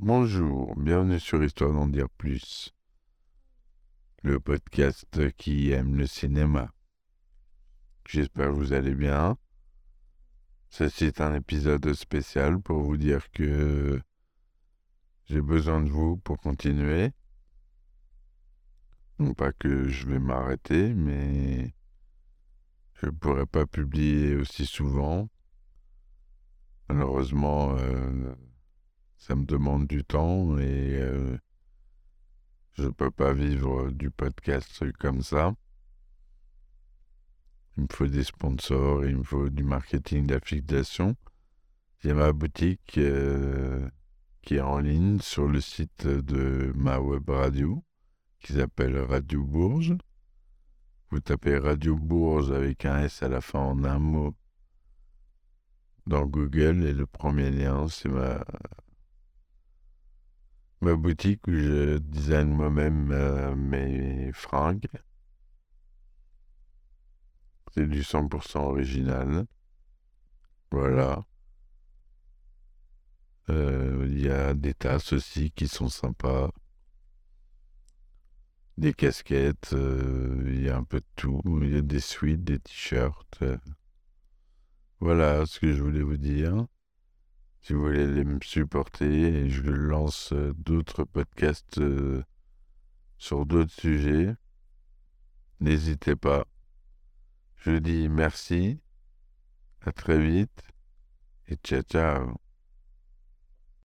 Bonjour, bienvenue sur Histoire d'en dire plus, le podcast qui aime le cinéma. J'espère que vous allez bien. Ceci est un épisode spécial pour vous dire que j'ai besoin de vous pour continuer. Non pas que je vais m'arrêter, mais je ne pourrai pas publier aussi souvent. Malheureusement, euh, ça me demande du temps et euh, je ne peux pas vivre du podcast comme ça. Il me faut des sponsors, il me faut du marketing d'affiliation. J'ai ma boutique euh, qui est en ligne sur le site de ma web radio qui s'appelle Radio Bourges. Vous tapez Radio Bourges avec un S à la fin en un mot dans Google et le premier lien, c'est ma, ma boutique où je design moi-même euh, mes fringues. C'est du 100% original. Voilà. Euh, il y a des tasses aussi qui sont sympas. Des casquettes, euh, il y a un peu de tout. Il y a des suites, des t-shirts. Voilà ce que je voulais vous dire. Si vous voulez me supporter, je lance euh, d'autres podcasts euh, sur d'autres sujets. N'hésitez pas. Je dis merci, à très vite et ciao ciao.